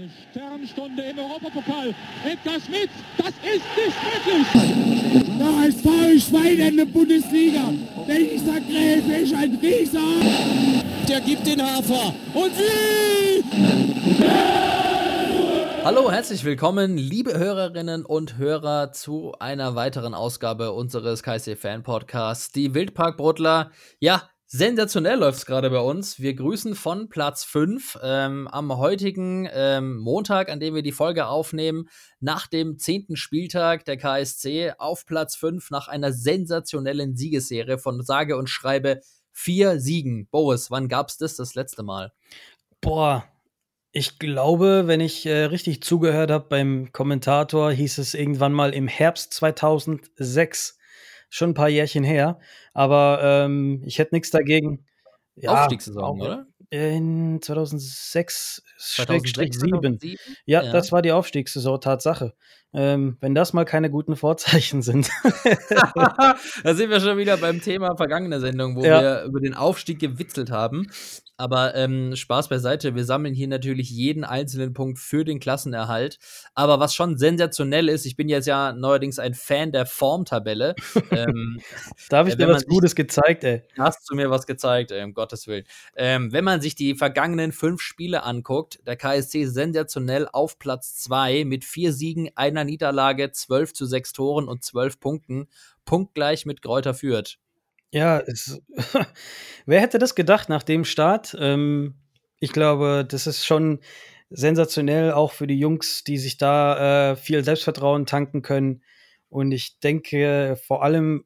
Eine Sternstunde im Europapokal. Edgar Schmidt, das ist nicht möglich. Der HSV ist Schwein in der Bundesliga. Dieser Gräfe ist ein Rieser. Der gibt den Hafer. Und wie? Hallo, herzlich willkommen, liebe Hörerinnen und Hörer, zu einer weiteren Ausgabe unseres KC Fan Podcasts, die Wildparkbrotler. Ja, Sensationell läuft es gerade bei uns. Wir grüßen von Platz 5 ähm, am heutigen ähm, Montag, an dem wir die Folge aufnehmen, nach dem zehnten Spieltag der KSC auf Platz 5 nach einer sensationellen Siegesserie von sage und schreibe vier Siegen. Boris, wann gab es das das letzte Mal? Boah, ich glaube, wenn ich äh, richtig zugehört habe beim Kommentator, hieß es irgendwann mal im Herbst 2006 schon ein paar Jährchen her. Aber ähm, ich hätte nichts dagegen. Ja, Aufstiegssaison, oder? In 2006, 2006 7. Ja, ja, das war die Aufstiegssaison, Tatsache. Ähm, wenn das mal keine guten Vorzeichen sind. da sind wir schon wieder beim Thema vergangene Sendung, wo ja. wir über den Aufstieg gewitzelt haben. Aber ähm, Spaß beiseite, wir sammeln hier natürlich jeden einzelnen Punkt für den Klassenerhalt. Aber was schon sensationell ist, ich bin jetzt ja neuerdings ein Fan der Formtabelle. ähm, da habe ich dir was Gutes gezeigt, ey. Hast du mir was gezeigt, ey, um Gottes Willen. Ähm, wenn man sich die vergangenen fünf Spiele anguckt, der KSC sensationell auf Platz zwei mit vier Siegen, einer Niederlage, zwölf zu sechs Toren und zwölf Punkten. Punktgleich mit Kräuter führt. Ja, es, wer hätte das gedacht nach dem Start? Ähm, ich glaube, das ist schon sensationell, auch für die Jungs, die sich da äh, viel Selbstvertrauen tanken können. Und ich denke vor allem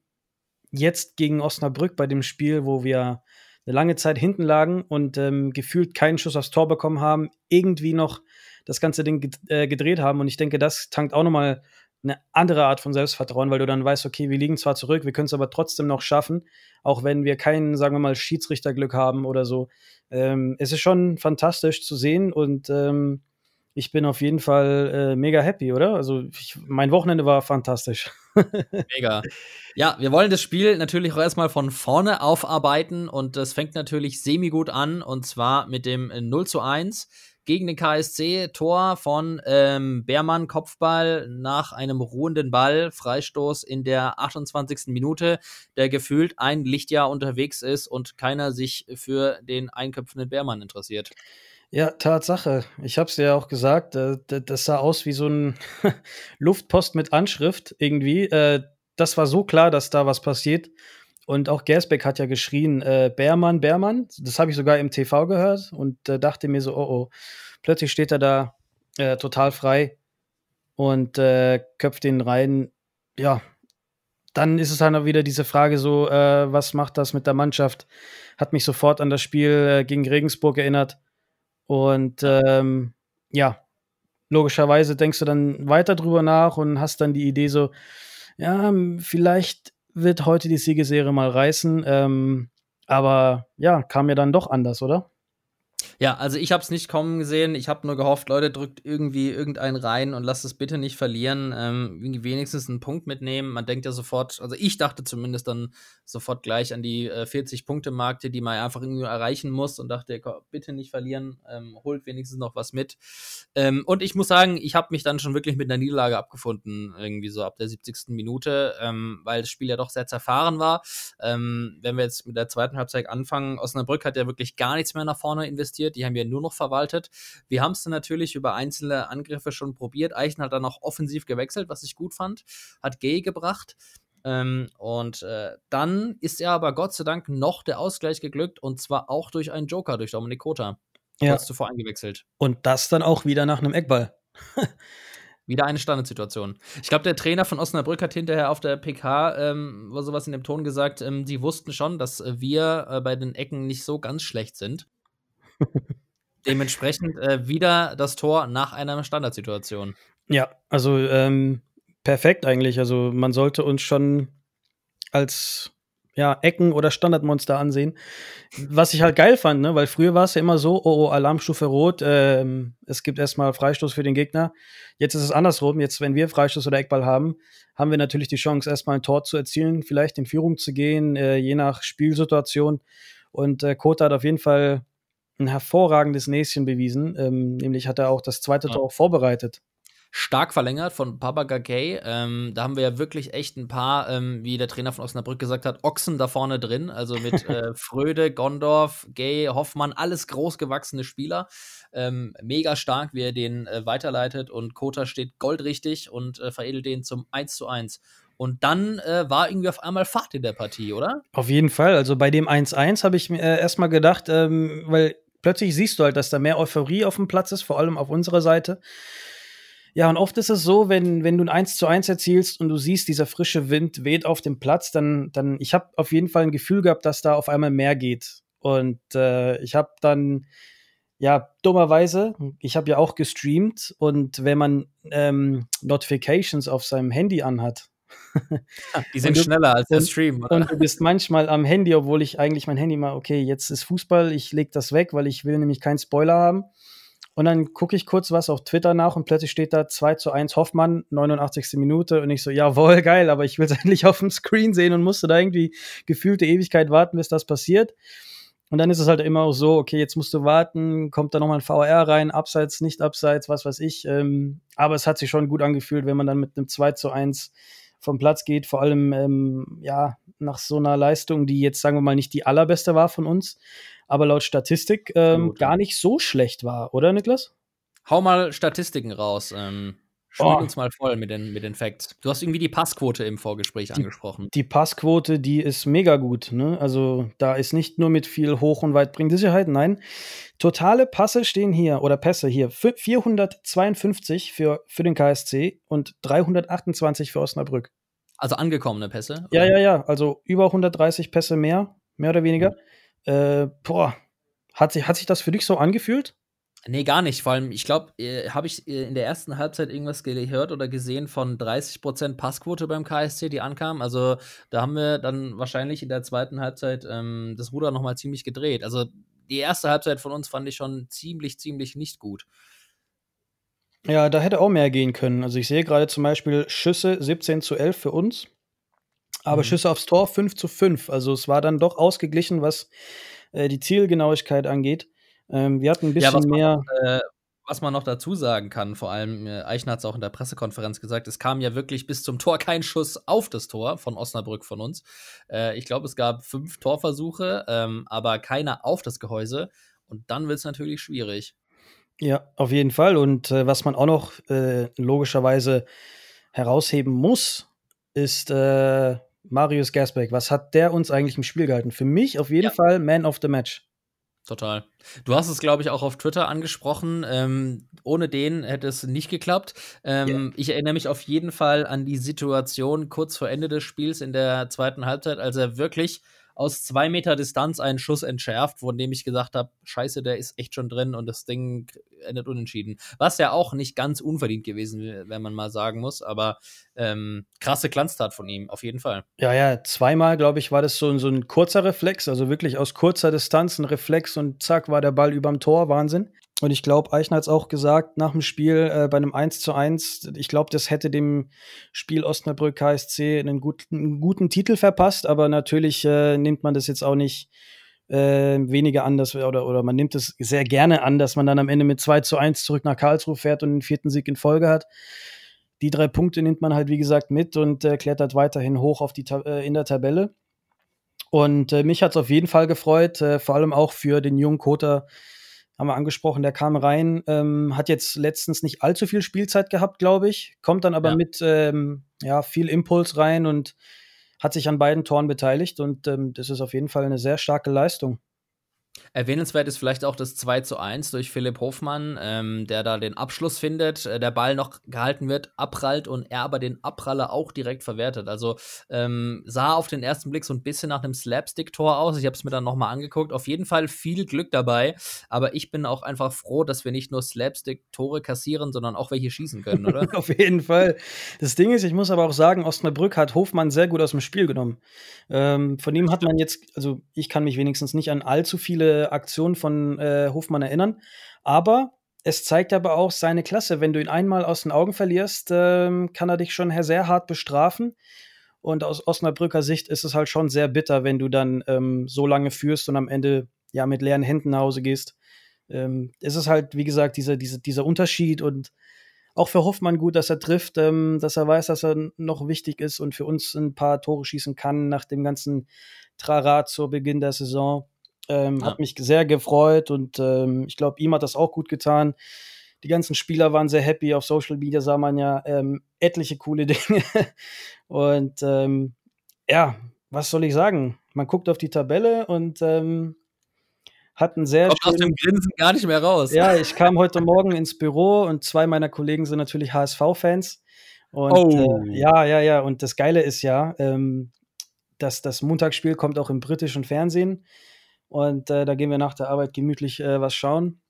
jetzt gegen Osnabrück bei dem Spiel, wo wir eine lange Zeit hinten lagen und ähm, gefühlt keinen Schuss aufs Tor bekommen haben, irgendwie noch das ganze Ding äh, gedreht haben. Und ich denke, das tankt auch nochmal eine andere Art von Selbstvertrauen, weil du dann weißt, okay, wir liegen zwar zurück, wir können es aber trotzdem noch schaffen, auch wenn wir kein, sagen wir mal, Schiedsrichterglück haben oder so. Ähm, es ist schon fantastisch zu sehen und ähm, ich bin auf jeden Fall äh, mega happy, oder? Also ich, mein Wochenende war fantastisch. mega. Ja, wir wollen das Spiel natürlich auch erstmal von vorne aufarbeiten und das fängt natürlich semi gut an und zwar mit dem 0 zu 1 gegen den KSC. Tor von ähm, Beermann, Kopfball nach einem ruhenden Ball, Freistoß in der 28. Minute, der gefühlt ein Lichtjahr unterwegs ist und keiner sich für den einköpfenden Beermann interessiert. Ja, Tatsache. Ich habe es ja auch gesagt, äh, das sah aus wie so ein Luftpost mit Anschrift irgendwie. Äh, das war so klar, dass da was passiert. Und auch Gersbeck hat ja geschrien, äh, Bärmann, Bärmann. Das habe ich sogar im TV gehört und äh, dachte mir so, oh oh. Plötzlich steht er da äh, total frei und äh, köpft den rein. Ja, dann ist es halt auch wieder diese Frage so, äh, was macht das mit der Mannschaft? Hat mich sofort an das Spiel äh, gegen Regensburg erinnert. Und ähm, ja, logischerweise denkst du dann weiter drüber nach und hast dann die Idee so, ja, vielleicht wird heute die Siegeserie mal reißen. Ähm, aber ja, kam ja dann doch anders, oder? Ja, also ich habe es nicht kommen gesehen. Ich habe nur gehofft, Leute, drückt irgendwie irgendeinen rein und lasst es bitte nicht verlieren. Ähm, wenigstens einen Punkt mitnehmen. Man denkt ja sofort, also ich dachte zumindest dann sofort gleich an die äh, 40-Punkte-Markte, die man einfach irgendwie erreichen muss und dachte, bitte nicht verlieren, ähm, holt wenigstens noch was mit. Ähm, und ich muss sagen, ich habe mich dann schon wirklich mit einer Niederlage abgefunden, irgendwie so ab der 70. Minute, ähm, weil das Spiel ja doch sehr zerfahren war. Ähm, wenn wir jetzt mit der zweiten Halbzeit anfangen, Osnabrück hat ja wirklich gar nichts mehr nach vorne investiert investiert, die haben wir nur noch verwaltet. Wir haben es dann natürlich über einzelne Angriffe schon probiert. Eichen hat dann auch offensiv gewechselt, was ich gut fand, hat Gay gebracht. Ähm, und äh, dann ist er aber Gott sei Dank noch der Ausgleich geglückt und zwar auch durch einen Joker, durch Dominik Kota. Ja. Kurz zuvor eingewechselt. Und das dann auch wieder nach einem Eckball. Wieder eine Standardsituation. Ich glaube, der Trainer von Osnabrück hat hinterher auf der PK ähm, sowas in dem Ton gesagt, ähm, die wussten schon, dass wir äh, bei den Ecken nicht so ganz schlecht sind. Dementsprechend äh, wieder das Tor nach einer Standardsituation. Ja, also ähm, perfekt eigentlich. Also man sollte uns schon als ja, Ecken- oder Standardmonster ansehen. Was ich halt geil fand, ne? weil früher war es ja immer so, oh, oh Alarmstufe rot, ähm, es gibt erstmal Freistoß für den Gegner. Jetzt ist es andersrum. Jetzt, wenn wir Freistoß oder Eckball haben, haben wir natürlich die Chance, erstmal ein Tor zu erzielen, vielleicht in Führung zu gehen, äh, je nach Spielsituation. Und äh, Kota hat auf jeden Fall ein hervorragendes Näschen bewiesen. Ähm, nämlich hat er auch das zweite ja. Tor auch vorbereitet stark verlängert von Papa Gay. Ähm, da haben wir ja wirklich echt ein paar, ähm, wie der Trainer von Osnabrück gesagt hat, Ochsen da vorne drin. Also mit äh, Fröde, Gondorf, Gay, Hoffmann, alles großgewachsene Spieler. Ähm, mega stark, wie er den äh, weiterleitet. Und Kota steht goldrichtig und äh, veredelt den zum 1 zu 1. Und dann äh, war irgendwie auf einmal Fahrt in der Partie, oder? Auf jeden Fall. Also bei dem 1-1 habe ich mir äh, erstmal gedacht, ähm, weil plötzlich siehst du halt, dass da mehr Euphorie auf dem Platz ist, vor allem auf unserer Seite. Ja, und oft ist es so, wenn, wenn du ein 1 zu 1 erzielst und du siehst, dieser frische Wind weht auf dem Platz, dann, dann ich habe auf jeden Fall ein Gefühl gehabt, dass da auf einmal mehr geht. Und äh, ich habe dann, ja, dummerweise, ich habe ja auch gestreamt und wenn man ähm, Notifications auf seinem Handy anhat, die sind du, schneller als der Stream. Oder? Und du bist manchmal am Handy, obwohl ich eigentlich mein Handy mal, okay, jetzt ist Fußball, ich leg das weg, weil ich will nämlich keinen Spoiler haben. Und dann gucke ich kurz was auf Twitter nach und plötzlich steht da 2 zu 1 Hoffmann, 89. Minute. Und ich so, jawohl, geil, aber ich will es endlich auf dem Screen sehen und musste da irgendwie gefühlte Ewigkeit warten, bis das passiert. Und dann ist es halt immer auch so, okay, jetzt musst du warten, kommt da nochmal ein VR rein, abseits, nicht abseits, was weiß ich. Ähm, aber es hat sich schon gut angefühlt, wenn man dann mit einem 2 zu 1 vom Platz geht, vor allem ähm, ja, nach so einer Leistung, die jetzt, sagen wir mal, nicht die allerbeste war von uns aber laut Statistik ähm, gar nicht so schlecht war, oder Niklas? Hau mal Statistiken raus. Ähm, Spiel oh. uns mal voll mit den, mit den Facts. Du hast irgendwie die Passquote im Vorgespräch die, angesprochen. Die Passquote, die ist mega gut. Ne? Also da ist nicht nur mit viel Hoch- und weitbringender Sicherheit, nein. Totale Passe stehen hier, oder Pässe hier, 452 für, für den KSC und 328 für Osnabrück. Also angekommene Pässe? Oder? Ja, ja, ja. Also über 130 Pässe mehr, mehr oder weniger. Mhm. Äh, boah, hat sich, hat sich das für dich so angefühlt? Nee, gar nicht. Vor allem, ich glaube, äh, habe ich äh, in der ersten Halbzeit irgendwas gehört oder gesehen von 30% Passquote beim KSC, die ankam. Also da haben wir dann wahrscheinlich in der zweiten Halbzeit ähm, das Ruder nochmal ziemlich gedreht. Also die erste Halbzeit von uns fand ich schon ziemlich, ziemlich nicht gut. Ja, da hätte auch mehr gehen können. Also ich sehe gerade zum Beispiel Schüsse 17 zu 11 für uns. Aber mhm. Schüsse aufs Tor 5 zu 5. Also es war dann doch ausgeglichen, was äh, die Zielgenauigkeit angeht. Ähm, wir hatten ein bisschen ja, mehr. Man, äh, was man noch dazu sagen kann, vor allem äh, Eichner hat es auch in der Pressekonferenz gesagt, es kam ja wirklich bis zum Tor kein Schuss auf das Tor von Osnabrück von uns. Äh, ich glaube, es gab fünf Torversuche, ähm, aber keiner auf das Gehäuse. Und dann wird es natürlich schwierig. Ja, auf jeden Fall. Und äh, was man auch noch äh, logischerweise herausheben muss, ist äh, Marius Gersbeck, was hat der uns eigentlich im Spiel gehalten? Für mich auf jeden ja. Fall Man of the Match. Total. Du hast es, glaube ich, auch auf Twitter angesprochen. Ähm, ohne den hätte es nicht geklappt. Ähm, yeah. Ich erinnere mich auf jeden Fall an die Situation kurz vor Ende des Spiels in der zweiten Halbzeit, als er wirklich aus zwei Meter Distanz einen Schuss entschärft, von dem ich gesagt habe, scheiße, der ist echt schon drin und das Ding endet unentschieden. Was ja auch nicht ganz unverdient gewesen wenn man mal sagen muss, aber ähm, krasse Glanztat von ihm, auf jeden Fall. Ja, ja, zweimal, glaube ich, war das so, so ein kurzer Reflex, also wirklich aus kurzer Distanz ein Reflex und zack, war der Ball überm Tor, Wahnsinn. Und ich glaube, Eichner hat es auch gesagt nach dem Spiel äh, bei einem 1 zu 1, ich glaube, das hätte dem Spiel Osnabrück KSC einen, gut, einen guten Titel verpasst, aber natürlich äh, nimmt man das jetzt auch nicht äh, weniger an, dass, oder, oder man nimmt es sehr gerne an, dass man dann am Ende mit 2 zu 1 zurück nach Karlsruhe fährt und den vierten Sieg in Folge hat. Die drei Punkte nimmt man halt, wie gesagt, mit und äh, klettert weiterhin hoch auf die, äh, in der Tabelle. Und äh, mich hat es auf jeden Fall gefreut, äh, vor allem auch für den jungen Kota, haben wir angesprochen, der kam rein, ähm, hat jetzt letztens nicht allzu viel Spielzeit gehabt, glaube ich, kommt dann aber ja. mit ähm, ja, viel Impuls rein und hat sich an beiden Toren beteiligt und ähm, das ist auf jeden Fall eine sehr starke Leistung. Erwähnenswert ist vielleicht auch das 2 zu 1 durch Philipp Hofmann, ähm, der da den Abschluss findet, äh, der Ball noch gehalten wird, abprallt und er aber den Abpraller auch direkt verwertet. Also ähm, sah auf den ersten Blick so ein bisschen nach einem Slapstick-Tor aus. Ich habe es mir dann nochmal angeguckt. Auf jeden Fall viel Glück dabei, aber ich bin auch einfach froh, dass wir nicht nur Slapstick-Tore kassieren, sondern auch welche schießen können, oder? auf jeden Fall. Das Ding ist, ich muss aber auch sagen, Osnabrück hat Hofmann sehr gut aus dem Spiel genommen. Ähm, von ihm hat man jetzt, also ich kann mich wenigstens nicht an allzu viele viele Aktionen von äh, Hofmann erinnern. Aber es zeigt aber auch seine Klasse. Wenn du ihn einmal aus den Augen verlierst, ähm, kann er dich schon sehr hart bestrafen. Und aus Osnabrücker Sicht ist es halt schon sehr bitter, wenn du dann ähm, so lange führst und am Ende ja mit leeren Händen nach Hause gehst. Ähm, es ist halt, wie gesagt, dieser, dieser, dieser Unterschied und auch für Hoffmann gut, dass er trifft, ähm, dass er weiß, dass er noch wichtig ist und für uns ein paar Tore schießen kann nach dem ganzen Trara zu Beginn der Saison. Ähm, ja. Hat mich sehr gefreut und ähm, ich glaube, ihm hat das auch gut getan. Die ganzen Spieler waren sehr happy. Auf Social Media sah man ja ähm, etliche coole Dinge. und ähm, ja, was soll ich sagen? Man guckt auf die Tabelle und ähm, hat einen sehr Kommt schönen, aus dem Grinsen gar nicht mehr raus. Ja, ich kam heute Morgen ins Büro und zwei meiner Kollegen sind natürlich HSV-Fans. Und oh. äh, ja, ja, ja. Und das Geile ist ja, ähm, dass das Montagsspiel kommt auch im britischen Fernsehen. Und äh, da gehen wir nach der Arbeit gemütlich äh, was schauen.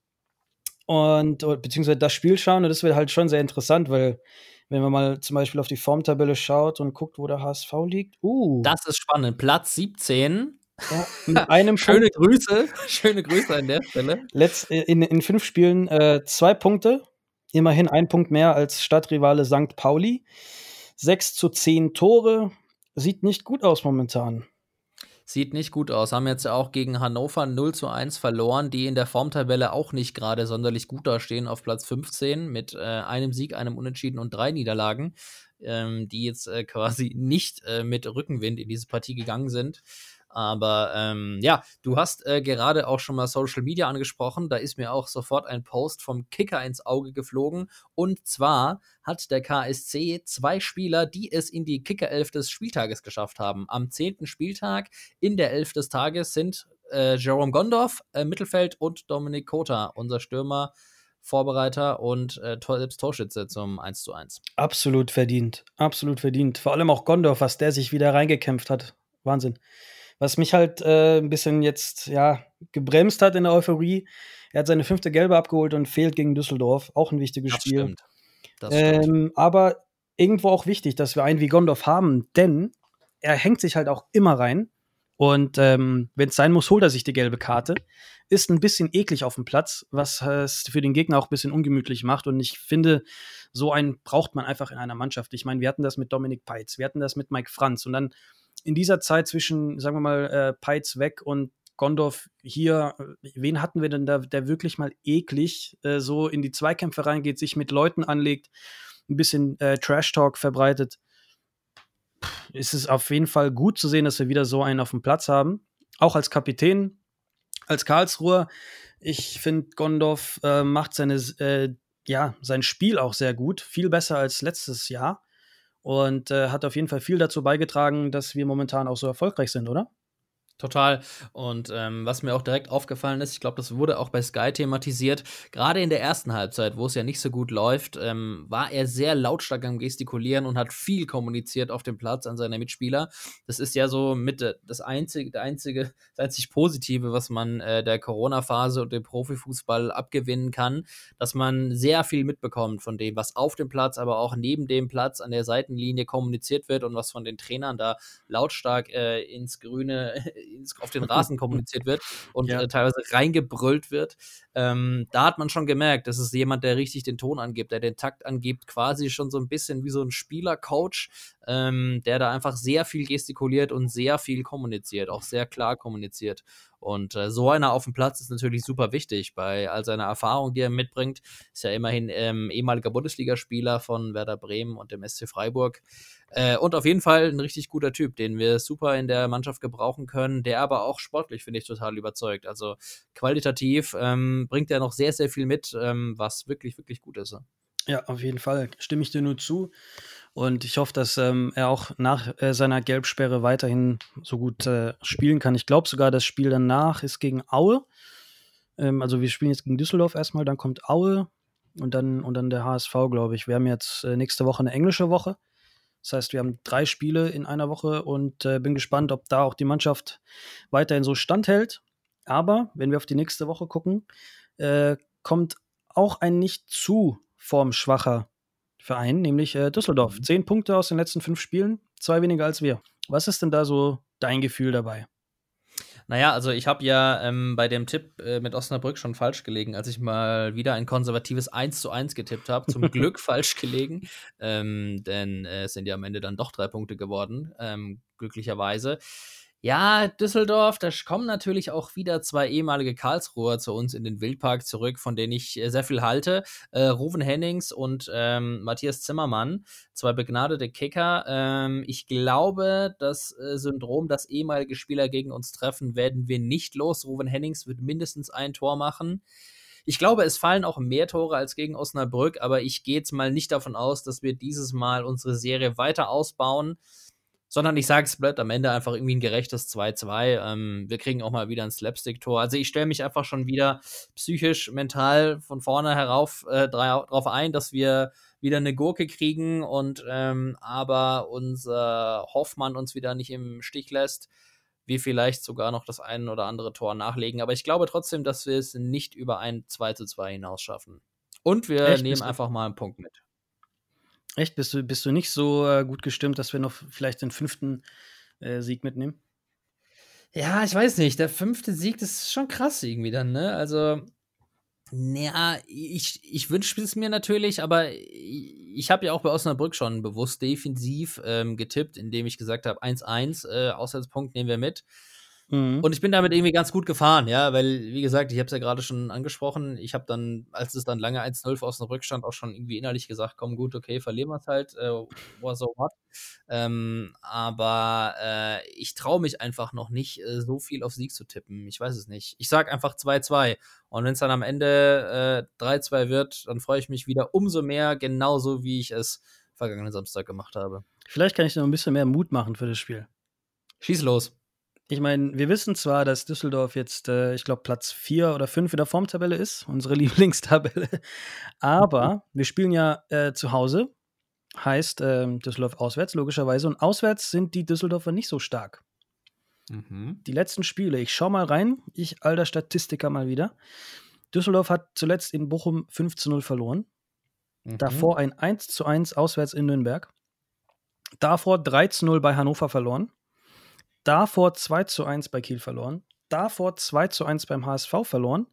Und beziehungsweise das Spiel schauen. Und das wird halt schon sehr interessant, weil wenn man mal zum Beispiel auf die Formtabelle schaut und guckt, wo der HSV liegt. Uh. Das ist spannend. Platz 17 ja, mit einem Schöne Punkt. Grüße. Schöne Grüße an der Stelle. Letzt, in, in fünf Spielen äh, zwei Punkte. Immerhin ein Punkt mehr als Stadtrivale St. Pauli. Sechs zu zehn Tore. Sieht nicht gut aus momentan. Sieht nicht gut aus. Haben jetzt auch gegen Hannover 0 zu 1 verloren, die in der Formtabelle auch nicht gerade sonderlich gut dastehen auf Platz 15 mit äh, einem Sieg, einem Unentschieden und drei Niederlagen, ähm, die jetzt äh, quasi nicht äh, mit Rückenwind in diese Partie gegangen sind. Aber ähm, ja, du hast äh, gerade auch schon mal Social Media angesprochen. Da ist mir auch sofort ein Post vom Kicker ins Auge geflogen. Und zwar hat der KSC zwei Spieler, die es in die Kicker-Elf des Spieltages geschafft haben. Am zehnten Spieltag in der Elf des Tages sind äh, Jerome Gondorf, äh, Mittelfeld und Dominik Kota, unser Stürmer. Vorbereiter und äh, selbst Torschütze zum 1 zu 1. Absolut verdient. Absolut verdient. Vor allem auch Gondorf, was der sich wieder reingekämpft hat. Wahnsinn. Was mich halt äh, ein bisschen jetzt ja gebremst hat in der Euphorie. Er hat seine fünfte Gelbe abgeholt und fehlt gegen Düsseldorf. Auch ein wichtiges das Spiel. Stimmt. Das stimmt. Ähm, aber irgendwo auch wichtig, dass wir einen wie Gondorf haben, denn er hängt sich halt auch immer rein. Und ähm, wenn es sein muss, holt er sich die gelbe Karte. Ist ein bisschen eklig auf dem Platz, was es für den Gegner auch ein bisschen ungemütlich macht. Und ich finde, so einen braucht man einfach in einer Mannschaft. Ich meine, wir hatten das mit Dominik Peitz, wir hatten das mit Mike Franz. Und dann in dieser Zeit zwischen, sagen wir mal, äh, Peitz weg und Gondorf hier, äh, wen hatten wir denn da, der wirklich mal eklig äh, so in die Zweikämpfe reingeht, sich mit Leuten anlegt, ein bisschen äh, Trash-Talk verbreitet? Ist es auf jeden Fall gut zu sehen, dass wir wieder so einen auf dem Platz haben. Auch als Kapitän, als Karlsruher. Ich finde, Gondorf äh, macht seine, äh, ja, sein Spiel auch sehr gut. Viel besser als letztes Jahr und äh, hat auf jeden Fall viel dazu beigetragen, dass wir momentan auch so erfolgreich sind, oder? Total. Und ähm, was mir auch direkt aufgefallen ist, ich glaube, das wurde auch bei Sky thematisiert, gerade in der ersten Halbzeit, wo es ja nicht so gut läuft, ähm, war er sehr lautstark am Gestikulieren und hat viel kommuniziert auf dem Platz an seine Mitspieler. Das ist ja so mit das einzige, der einzige, das einzig Positive, was man äh, der Corona-Phase und dem Profifußball abgewinnen kann, dass man sehr viel mitbekommt von dem, was auf dem Platz, aber auch neben dem Platz an der Seitenlinie kommuniziert wird und was von den Trainern da lautstark äh, ins Grüne auf den Rasen kommuniziert wird und ja. äh, teilweise reingebrüllt wird. Ähm, da hat man schon gemerkt, das ist jemand, der richtig den Ton angibt, der den Takt angibt, quasi schon so ein bisschen wie so ein Spielercoach, ähm, der da einfach sehr viel gestikuliert und sehr viel kommuniziert, auch sehr klar kommuniziert. Und äh, so einer auf dem Platz ist natürlich super wichtig. Bei all seiner Erfahrung, die er mitbringt, ist ja immerhin ähm, ehemaliger Bundesligaspieler von Werder Bremen und dem SC Freiburg. Äh, und auf jeden Fall ein richtig guter Typ, den wir super in der Mannschaft gebrauchen können, der aber auch sportlich, finde ich, total überzeugt. Also qualitativ ähm, bringt er noch sehr, sehr viel mit, ähm, was wirklich, wirklich gut ist. Ja, auf jeden Fall. Stimme ich dir nur zu. Und ich hoffe, dass ähm, er auch nach äh, seiner Gelbsperre weiterhin so gut äh, spielen kann. Ich glaube sogar, das Spiel danach ist gegen Aue. Ähm, also wir spielen jetzt gegen Düsseldorf erstmal, dann kommt Aue und dann, und dann der HSV, glaube ich. Wir haben jetzt äh, nächste Woche eine englische Woche. Das heißt, wir haben drei Spiele in einer Woche und äh, bin gespannt, ob da auch die Mannschaft weiterhin so standhält. Aber wenn wir auf die nächste Woche gucken, äh, kommt auch ein nicht zu formschwacher Verein, nämlich äh, Düsseldorf. Mhm. Zehn Punkte aus den letzten fünf Spielen, zwei weniger als wir. Was ist denn da so dein Gefühl dabei? Naja, also ich habe ja ähm, bei dem Tipp äh, mit Osnabrück schon falsch gelegen, als ich mal wieder ein konservatives 1 zu 1 getippt habe. Zum Glück falsch gelegen, ähm, denn äh, es sind ja am Ende dann doch drei Punkte geworden, ähm, glücklicherweise. Ja, Düsseldorf, da kommen natürlich auch wieder zwei ehemalige Karlsruher zu uns in den Wildpark zurück, von denen ich äh, sehr viel halte. Äh, Ruven Hennings und ähm, Matthias Zimmermann, zwei begnadete Kicker. Ähm, ich glaube, das äh, Syndrom, dass ehemalige Spieler gegen uns treffen, werden wir nicht los. Ruven Hennings wird mindestens ein Tor machen. Ich glaube, es fallen auch mehr Tore als gegen Osnabrück, aber ich gehe jetzt mal nicht davon aus, dass wir dieses Mal unsere Serie weiter ausbauen sondern ich sage, es bleibt am Ende einfach irgendwie ein gerechtes 2-2. Ähm, wir kriegen auch mal wieder ein Slapstick-Tor. Also ich stelle mich einfach schon wieder psychisch, mental von vorne herauf äh, darauf ein, dass wir wieder eine Gurke kriegen und ähm, aber unser Hoffmann uns wieder nicht im Stich lässt. Wir vielleicht sogar noch das ein oder andere Tor nachlegen. Aber ich glaube trotzdem, dass wir es nicht über ein 2 2 hinaus schaffen. Und wir Echt? nehmen einfach mal einen Punkt mit. Echt? Bist du, bist du nicht so äh, gut gestimmt, dass wir noch vielleicht den fünften äh, Sieg mitnehmen? Ja, ich weiß nicht. Der fünfte Sieg, das ist schon krass irgendwie dann, ne? Also, naja, ich, ich wünsche es mir natürlich, aber ich, ich habe ja auch bei Osnabrück schon bewusst defensiv ähm, getippt, indem ich gesagt habe, 1-1, äh, Auswärtspunkt nehmen wir mit. Mhm. Und ich bin damit irgendwie ganz gut gefahren, ja, weil, wie gesagt, ich habe es ja gerade schon angesprochen. Ich habe dann, als es dann lange 1-0 für Osnabrück stand, auch schon irgendwie innerlich gesagt: Komm, gut, okay, verlieren wir es halt, äh, was so what. Ähm, aber äh, ich traue mich einfach noch nicht, äh, so viel auf Sieg zu tippen. Ich weiß es nicht. Ich sage einfach 2-2. Und wenn es dann am Ende äh, 3-2 wird, dann freue ich mich wieder umso mehr, genauso wie ich es vergangenen Samstag gemacht habe. Vielleicht kann ich noch ein bisschen mehr Mut machen für das Spiel. Schieß los ich meine, wir wissen zwar, dass Düsseldorf jetzt, äh, ich glaube, Platz 4 oder 5 in der Formtabelle ist, unsere Lieblingstabelle, aber mhm. wir spielen ja äh, zu Hause, heißt äh, Düsseldorf auswärts, logischerweise, und auswärts sind die Düsseldorfer nicht so stark. Mhm. Die letzten Spiele, ich schau mal rein, ich alter Statistiker mal wieder. Düsseldorf hat zuletzt in Bochum 5 zu 0 verloren. Mhm. Davor ein 1 zu 1 auswärts in Nürnberg. Davor 3 zu 0 bei Hannover verloren davor 2 zu 1 bei Kiel verloren, davor 2 zu 1 beim HSV verloren.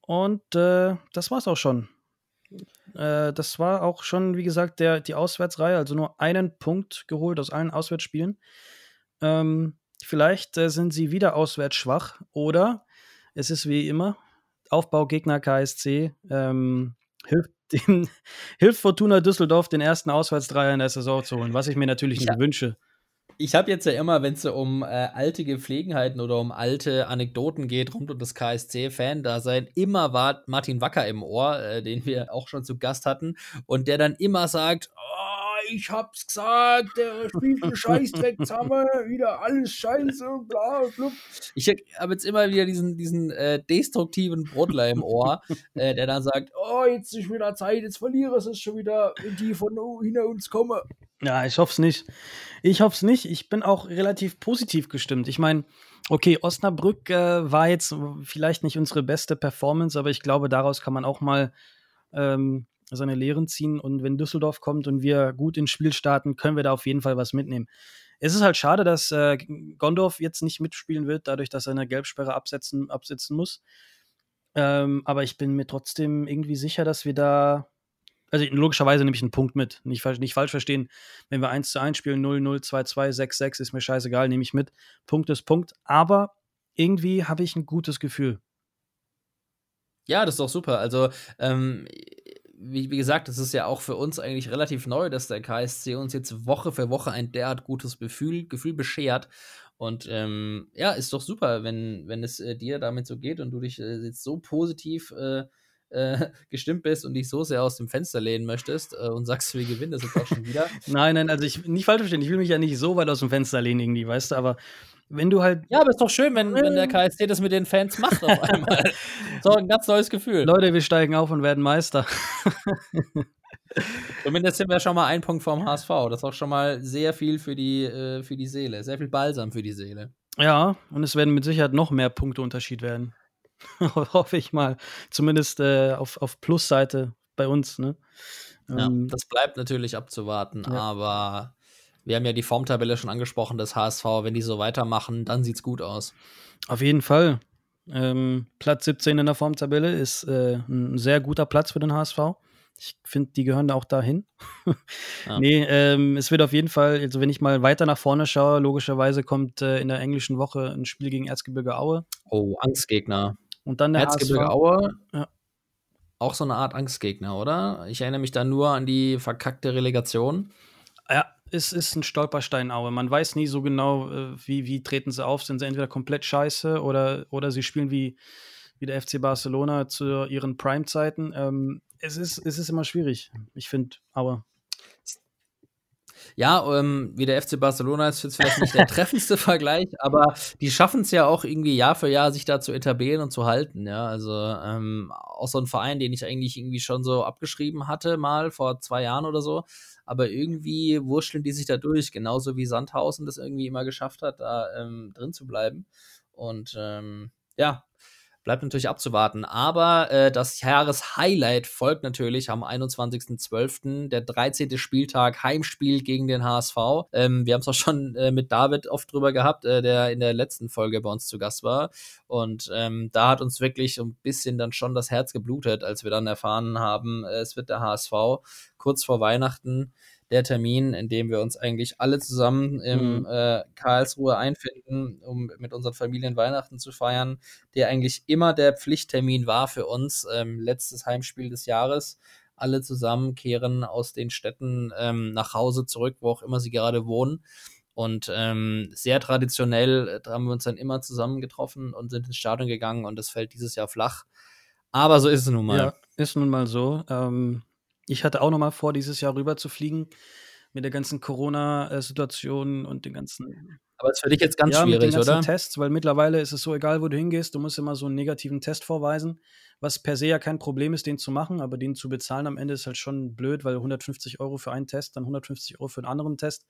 Und äh, das war's auch schon. Äh, das war auch schon, wie gesagt, der, die Auswärtsreihe, also nur einen Punkt geholt aus allen Auswärtsspielen. Ähm, vielleicht äh, sind sie wieder auswärts schwach oder es ist wie immer, Aufbaugegner KSC ähm, hilft, dem, hilft Fortuna Düsseldorf, den ersten Auswärtsdreier in der Saison zu holen, was ich mir natürlich nicht ja. wünsche ich habe jetzt ja immer, wenn es so um äh, alte Gepflegenheiten oder um alte Anekdoten geht rund um das KSC-Fan-Dasein, immer war Martin Wacker im Ohr, äh, den wir auch schon zu Gast hatten, und der dann immer sagt, oh, ich hab's gesagt, der spielt einen Scheißdreck zusammen, wieder alles scheiße, bla, bla. Ich habe jetzt immer wieder diesen, diesen äh, destruktiven Brodler im Ohr, äh, der dann sagt, oh, jetzt ist wieder Zeit, jetzt verliere es schon wieder, wenn die von hinter uns kommen. Ja, ich hoffe es nicht. Ich hoffe es nicht. Ich bin auch relativ positiv gestimmt. Ich meine, okay, Osnabrück äh, war jetzt vielleicht nicht unsere beste Performance, aber ich glaube, daraus kann man auch mal ähm, seine Lehren ziehen. Und wenn Düsseldorf kommt und wir gut ins Spiel starten, können wir da auf jeden Fall was mitnehmen. Es ist halt schade, dass äh, Gondorf jetzt nicht mitspielen wird, dadurch, dass er eine Gelbsperre absetzen, absetzen muss. Ähm, aber ich bin mir trotzdem irgendwie sicher, dass wir da also logischerweise nehme ich einen Punkt mit. Nicht, nicht falsch verstehen. Wenn wir 1 zu 1 spielen, 0, 0, 2, 2, 6, 6, ist mir scheißegal, nehme ich mit. Punkt ist Punkt. Aber irgendwie habe ich ein gutes Gefühl. Ja, das ist doch super. Also, ähm, wie, wie, gesagt, das ist ja auch für uns eigentlich relativ neu, dass der KSC uns jetzt Woche für Woche ein derart gutes Gefühl, Gefühl beschert. Und ähm, ja, ist doch super, wenn, wenn es äh, dir damit so geht und du dich äh, jetzt so positiv äh, äh, gestimmt bist und dich so sehr aus dem Fenster lehnen möchtest äh, und sagst, wir gewinnen das jetzt auch schon wieder. nein, nein, also ich nicht falsch verstehen, ich will mich ja nicht so weit aus dem Fenster lehnen irgendwie, weißt du, aber wenn du halt. Ja, aber ist doch schön, wenn, wenn der KSC das mit den Fans macht auf einmal. so ein ganz neues Gefühl. Leute, wir steigen auf und werden Meister. Zumindest sind wir schon mal ein Punkt vom HSV. Das ist auch schon mal sehr viel für die, äh, für die Seele. Sehr viel Balsam für die Seele. Ja, und es werden mit Sicherheit noch mehr Punkte Unterschied werden. Hoffe ich mal. Zumindest äh, auf, auf Plusseite bei uns. Ne? Ja, ähm, das bleibt natürlich abzuwarten, ja. aber wir haben ja die Formtabelle schon angesprochen, das HSV. Wenn die so weitermachen, dann sieht es gut aus. Auf jeden Fall. Ähm, Platz 17 in der Formtabelle ist äh, ein sehr guter Platz für den HSV. Ich finde, die gehören da auch dahin. ja. Nee, ähm, es wird auf jeden Fall, also wenn ich mal weiter nach vorne schaue, logischerweise kommt äh, in der englischen Woche ein Spiel gegen Erzgebirge Aue. Oh, Angstgegner. Und dann der Erzgebirge HSV. Aue. Ja. Auch so eine Art Angstgegner, oder? Ich erinnere mich da nur an die verkackte Relegation. Ja, es ist ein Stolperstein Aue. Man weiß nie so genau, äh, wie, wie treten sie auf. Sind sie entweder komplett scheiße oder, oder sie spielen wie, wie der FC Barcelona zu ihren Prime-Zeiten. Ähm, es, ist, es ist immer schwierig. Ich finde, aber. Ja, ähm, wie der FC Barcelona ist jetzt vielleicht nicht der treffendste Vergleich, aber die schaffen es ja auch irgendwie Jahr für Jahr, sich da zu etablieren und zu halten. Ja, also ähm, auch so ein Verein, den ich eigentlich irgendwie schon so abgeschrieben hatte, mal vor zwei Jahren oder so. Aber irgendwie wurschteln die sich da durch, genauso wie Sandhausen das irgendwie immer geschafft hat, da ähm, drin zu bleiben. Und ähm, ja, Bleibt natürlich abzuwarten. Aber äh, das Jahreshighlight folgt natürlich am 21.12., der 13. Spieltag, Heimspiel gegen den HSV. Ähm, wir haben es auch schon äh, mit David oft drüber gehabt, äh, der in der letzten Folge bei uns zu Gast war. Und ähm, da hat uns wirklich so ein bisschen dann schon das Herz geblutet, als wir dann erfahren haben, äh, es wird der HSV kurz vor Weihnachten der Termin, in dem wir uns eigentlich alle zusammen im mhm. äh, Karlsruhe einfinden, um mit unseren Familien Weihnachten zu feiern, der eigentlich immer der Pflichttermin war für uns, ähm, letztes Heimspiel des Jahres. Alle zusammen kehren aus den Städten ähm, nach Hause zurück, wo auch immer sie gerade wohnen. Und ähm, sehr traditionell äh, haben wir uns dann immer zusammen getroffen und sind ins Stadion gegangen und das fällt dieses Jahr flach. Aber so ist es nun mal. Ja, ist nun mal so. Ähm, ich hatte auch noch mal vor, dieses Jahr rüber zu fliegen mit der ganzen Corona-Situation und den ganzen. Aber es ist für dich jetzt ganz ja, schwierig, mit den ganzen oder? Tests, weil mittlerweile ist es so, egal wo du hingehst, du musst immer so einen negativen Test vorweisen, was per se ja kein Problem ist, den zu machen, aber den zu bezahlen am Ende ist halt schon blöd, weil 150 Euro für einen Test, dann 150 Euro für einen anderen Test.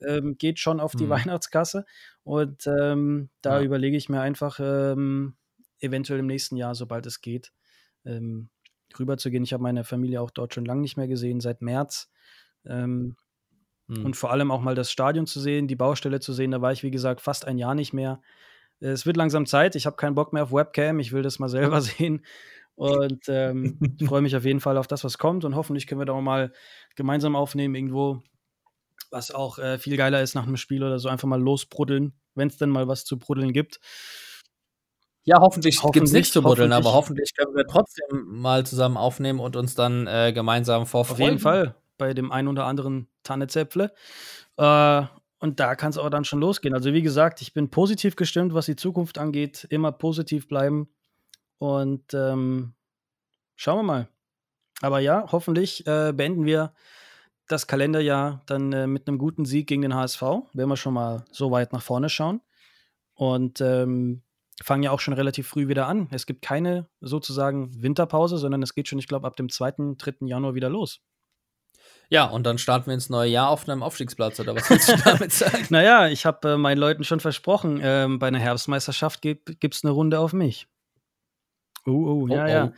Ähm, geht schon auf die hm. Weihnachtskasse. Und ähm, da ja. überlege ich mir einfach, ähm, eventuell im nächsten Jahr, sobald es geht, ähm, rüberzugehen. Ich habe meine Familie auch dort schon lange nicht mehr gesehen, seit März. Ähm, hm. Und vor allem auch mal das Stadion zu sehen, die Baustelle zu sehen. Da war ich, wie gesagt, fast ein Jahr nicht mehr. Es wird langsam Zeit. Ich habe keinen Bock mehr auf Webcam. Ich will das mal selber sehen. Und ähm, freue mich auf jeden Fall auf das, was kommt. Und hoffentlich können wir da auch mal gemeinsam aufnehmen, irgendwo, was auch äh, viel geiler ist nach einem Spiel oder so. Einfach mal losbruddeln, wenn es denn mal was zu bruddeln gibt. Ja, hoffentlich, hoffentlich gibt es nicht zu buddeln, aber hoffentlich können wir trotzdem mal zusammen aufnehmen und uns dann äh, gemeinsam vorfreuen. Auf jeden Fall, bei dem einen oder anderen Tannezäpfle. Äh, und da kann es auch dann schon losgehen. Also wie gesagt, ich bin positiv gestimmt, was die Zukunft angeht. Immer positiv bleiben. Und ähm, schauen wir mal. Aber ja, hoffentlich äh, beenden wir das Kalenderjahr dann äh, mit einem guten Sieg gegen den HSV, wenn wir schon mal so weit nach vorne schauen. Und ähm, fangen ja auch schon relativ früh wieder an. Es gibt keine sozusagen Winterpause, sondern es geht schon, ich glaube, ab dem 2., 3. Januar wieder los. Ja, und dann starten wir ins neue Jahr auf einem Aufstiegsplatz, oder was willst du damit sagen? naja, ich habe äh, meinen Leuten schon versprochen, äh, bei einer Herbstmeisterschaft gibt es eine Runde auf mich. Uh, uh, ja, oh, oh. ja.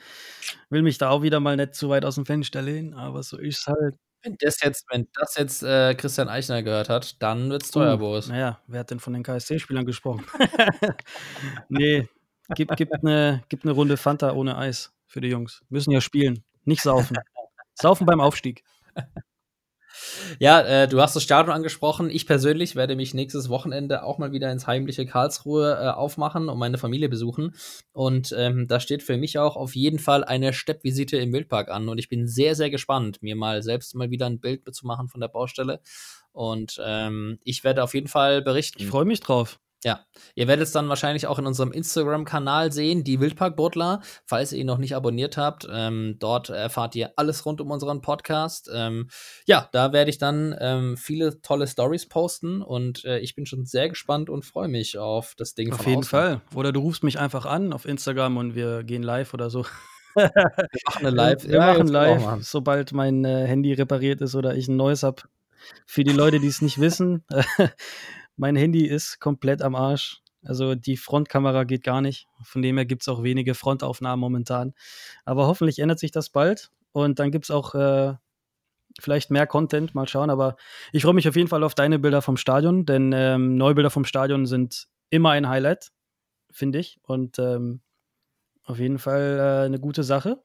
Will mich da auch wieder mal nicht zu weit aus dem Fenster lehnen, aber so ist es halt. Wenn das jetzt, wenn das jetzt äh, Christian Eichner gehört hat, dann wird's teuer, uh, Boris. Naja, wer hat denn von den KSC-Spielern gesprochen? nee, gibt, gibt, eine, gibt eine Runde Fanta ohne Eis für die Jungs. Müssen ja spielen, nicht saufen. saufen beim Aufstieg. Ja, äh, du hast das Stadion angesprochen. Ich persönlich werde mich nächstes Wochenende auch mal wieder ins heimliche Karlsruhe äh, aufmachen und meine Familie besuchen. Und ähm, da steht für mich auch auf jeden Fall eine Steppvisite im Wildpark an. Und ich bin sehr, sehr gespannt, mir mal selbst mal wieder ein Bild zu machen von der Baustelle. Und ähm, ich werde auf jeden Fall berichten. Ich freue mich drauf. Ja, ihr werdet es dann wahrscheinlich auch in unserem Instagram-Kanal sehen, die Wildpark-Butler. Falls ihr ihn noch nicht abonniert habt, ähm, dort erfahrt ihr alles rund um unseren Podcast. Ähm, ja, da werde ich dann ähm, viele tolle Stories posten und äh, ich bin schon sehr gespannt und freue mich auf das Ding. Auf jeden außen. Fall. Oder du rufst mich einfach an auf Instagram und wir gehen live oder so. wir machen eine Live. Wir ja, machen live, sobald mein äh, Handy repariert ist oder ich ein neues habe. Für die Leute, die es nicht wissen. Mein Handy ist komplett am Arsch. Also die Frontkamera geht gar nicht. Von dem her gibt es auch wenige Frontaufnahmen momentan. Aber hoffentlich ändert sich das bald. Und dann gibt es auch äh, vielleicht mehr Content. Mal schauen. Aber ich freue mich auf jeden Fall auf deine Bilder vom Stadion, denn ähm, Neubilder vom Stadion sind immer ein Highlight, finde ich. Und ähm, auf jeden Fall äh, eine gute Sache.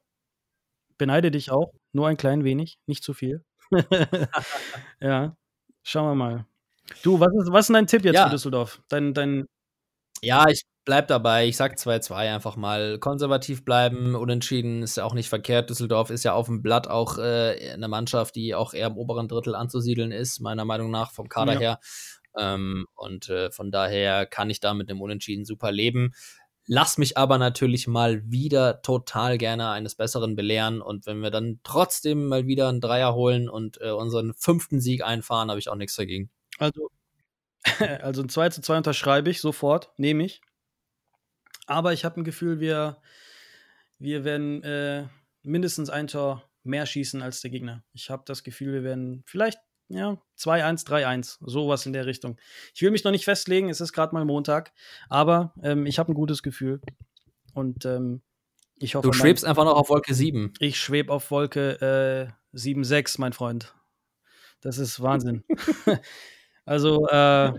Beneide dich auch nur ein klein wenig, nicht zu viel. ja, schauen wir mal. Du, was ist, was ist dein Tipp jetzt Ja. für Düsseldorf? Dein, dein, Ja, ich bleib dabei. Ich sag 2-2 einfach mal. Konservativ bleiben, unentschieden ist ja auch nicht verkehrt. Düsseldorf ist ja auf dem Blatt auch äh, eine Mannschaft, die auch eher im oberen Drittel anzusiedeln ist, meiner Meinung nach, vom Kader Ja. her. Ähm, und äh, von daher kann ich da mit dem Unentschieden super leben. Lass mich aber natürlich mal wieder total gerne eines Besseren belehren. Und wenn wir dann trotzdem mal wieder einen Dreier holen und äh, unseren fünften Sieg einfahren, habe ich auch nichts dagegen. Also, also ein 2 zu 2 unterschreibe ich sofort, nehme ich. Aber ich habe ein Gefühl, wir, wir werden äh, mindestens ein Tor mehr schießen als der Gegner. Ich habe das Gefühl, wir werden vielleicht ja, 2-1, 3-1, sowas in der Richtung. Ich will mich noch nicht festlegen, es ist gerade mal Montag, aber ähm, ich habe ein gutes Gefühl. Und ähm, ich hoffe, Du schwebst einfach noch auf Wolke 7. ich schwebe auf Wolke äh, 7,6, mein Freund. Das ist Wahnsinn. also, äh,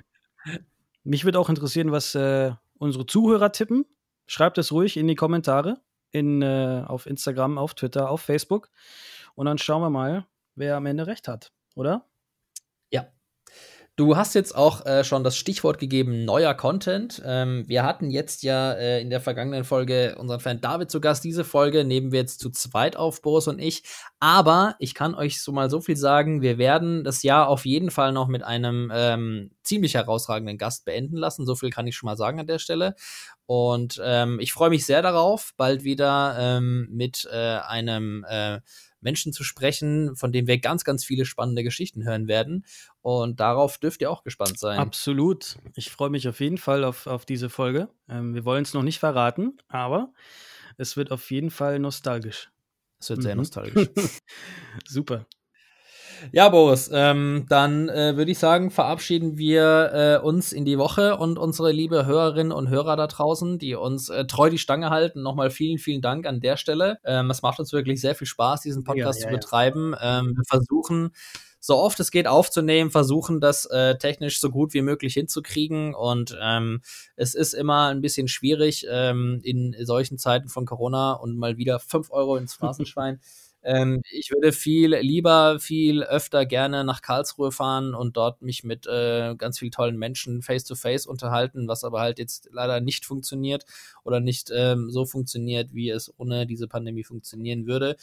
mich würde auch interessieren, was äh, unsere Zuhörer tippen. Schreibt es ruhig in die Kommentare in, äh, auf Instagram, auf Twitter, auf Facebook. Und dann schauen wir mal, wer am Ende recht hat, oder? Du hast jetzt auch äh, schon das Stichwort gegeben, neuer Content. Ähm, wir hatten jetzt ja äh, in der vergangenen Folge unseren Fan David zu Gast. Diese Folge nehmen wir jetzt zu zweit auf, Boris und ich. Aber ich kann euch so mal so viel sagen, wir werden das Jahr auf jeden Fall noch mit einem ähm, ziemlich herausragenden Gast beenden lassen. So viel kann ich schon mal sagen an der Stelle. Und ähm, ich freue mich sehr darauf, bald wieder ähm, mit äh, einem äh, Menschen zu sprechen, von dem wir ganz, ganz viele spannende Geschichten hören werden. Und darauf dürft ihr auch gespannt sein. Absolut. Ich freue mich auf jeden Fall auf, auf diese Folge. Ähm, wir wollen es noch nicht verraten, aber es wird auf jeden Fall nostalgisch. Es wird sehr Mhm. nostalgisch. Super. Ja, Boris, ähm, dann äh, würde ich sagen, verabschieden wir äh, uns in die Woche und unsere liebe Hörerinnen und Hörer da draußen, die uns äh, treu die Stange halten. Nochmal vielen, vielen Dank an der Stelle. Ähm, es macht uns wirklich sehr viel Spaß, diesen Podcast Ja, ja, zu ja. betreiben. Ähm, wir versuchen, so oft es geht aufzunehmen, versuchen das äh, technisch so gut wie möglich hinzukriegen. Und ähm, es ist immer ein bisschen schwierig ähm, in solchen Zeiten von Corona und mal wieder 5 Euro ins Phrasenschwein. Ähm, ich würde viel lieber, viel öfter gerne nach Karlsruhe fahren und dort mich mit äh, ganz vielen tollen Menschen face to face unterhalten, was aber halt jetzt leider nicht funktioniert oder nicht ähm, so funktioniert, wie es ohne diese Pandemie funktionieren würde.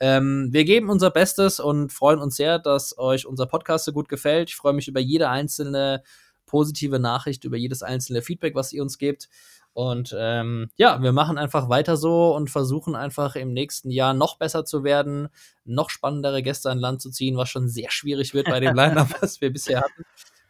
Ähm, wir geben unser Bestes und freuen uns sehr, dass euch unser Podcast so gut gefällt. Ich freue mich über jede einzelne positive Nachricht, über jedes einzelne Feedback, was ihr uns gebt. Und ähm, ja, wir machen einfach weiter so und versuchen einfach im nächsten Jahr noch besser zu werden, noch spannendere Gäste an Land zu ziehen, was schon sehr schwierig wird bei dem Line-Up, was wir bisher hatten.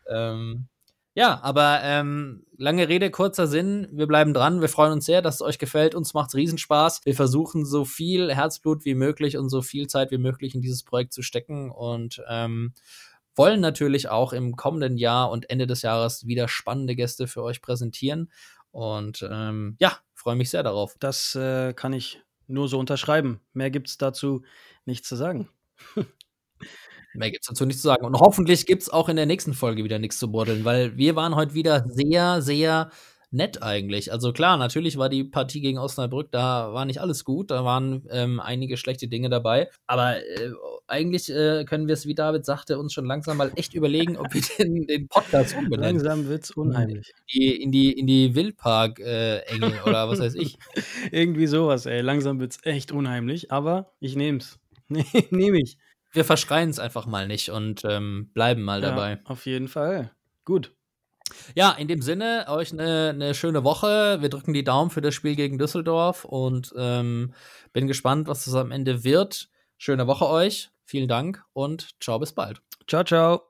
Ähm, ja, aber ähm, lange Rede, kurzer Sinn. Wir bleiben dran. Wir freuen uns sehr, dass es euch gefällt. Uns macht's Riesenspaß. Wir versuchen so viel Herzblut wie möglich und so viel Zeit wie möglich in dieses Projekt zu stecken und ähm, wollen natürlich auch im kommenden Jahr und Ende des Jahres wieder spannende Gäste für euch präsentieren. Und ähm, ja, freue mich sehr darauf. Das äh, kann ich nur so unterschreiben. Mehr gibt es dazu nicht zu sagen. Mehr gibt's dazu nicht zu sagen. Und hoffentlich gibt's auch in der nächsten Folge wieder nichts zu buddeln, weil wir waren heute wieder sehr, sehr nett eigentlich. Also klar, natürlich war die Partie gegen Osnabrück, da war nicht alles gut, da waren ähm, einige schlechte Dinge dabei. Aber äh, eigentlich äh, können wir es, wie David sagte, uns schon langsam mal echt überlegen, ob wir den, den Podcast umbenennen. Langsam wird's unheimlich. Die, in die, in die Wildpark-Engel oder was weiß ich. Irgendwie sowas, ey. Langsam wird's echt unheimlich, aber ich nehm's. Nee, nehme ich. Wir verschreien es einfach mal nicht und ähm, bleiben mal dabei. Ja, auf jeden Fall. Gut. Ja, in dem Sinne, euch eine ne schöne Woche. Wir drücken die Daumen für das Spiel gegen Düsseldorf und ähm, bin gespannt, was das am Ende wird. Schöne Woche euch. Vielen Dank und ciao, bis bald. Ciao, ciao.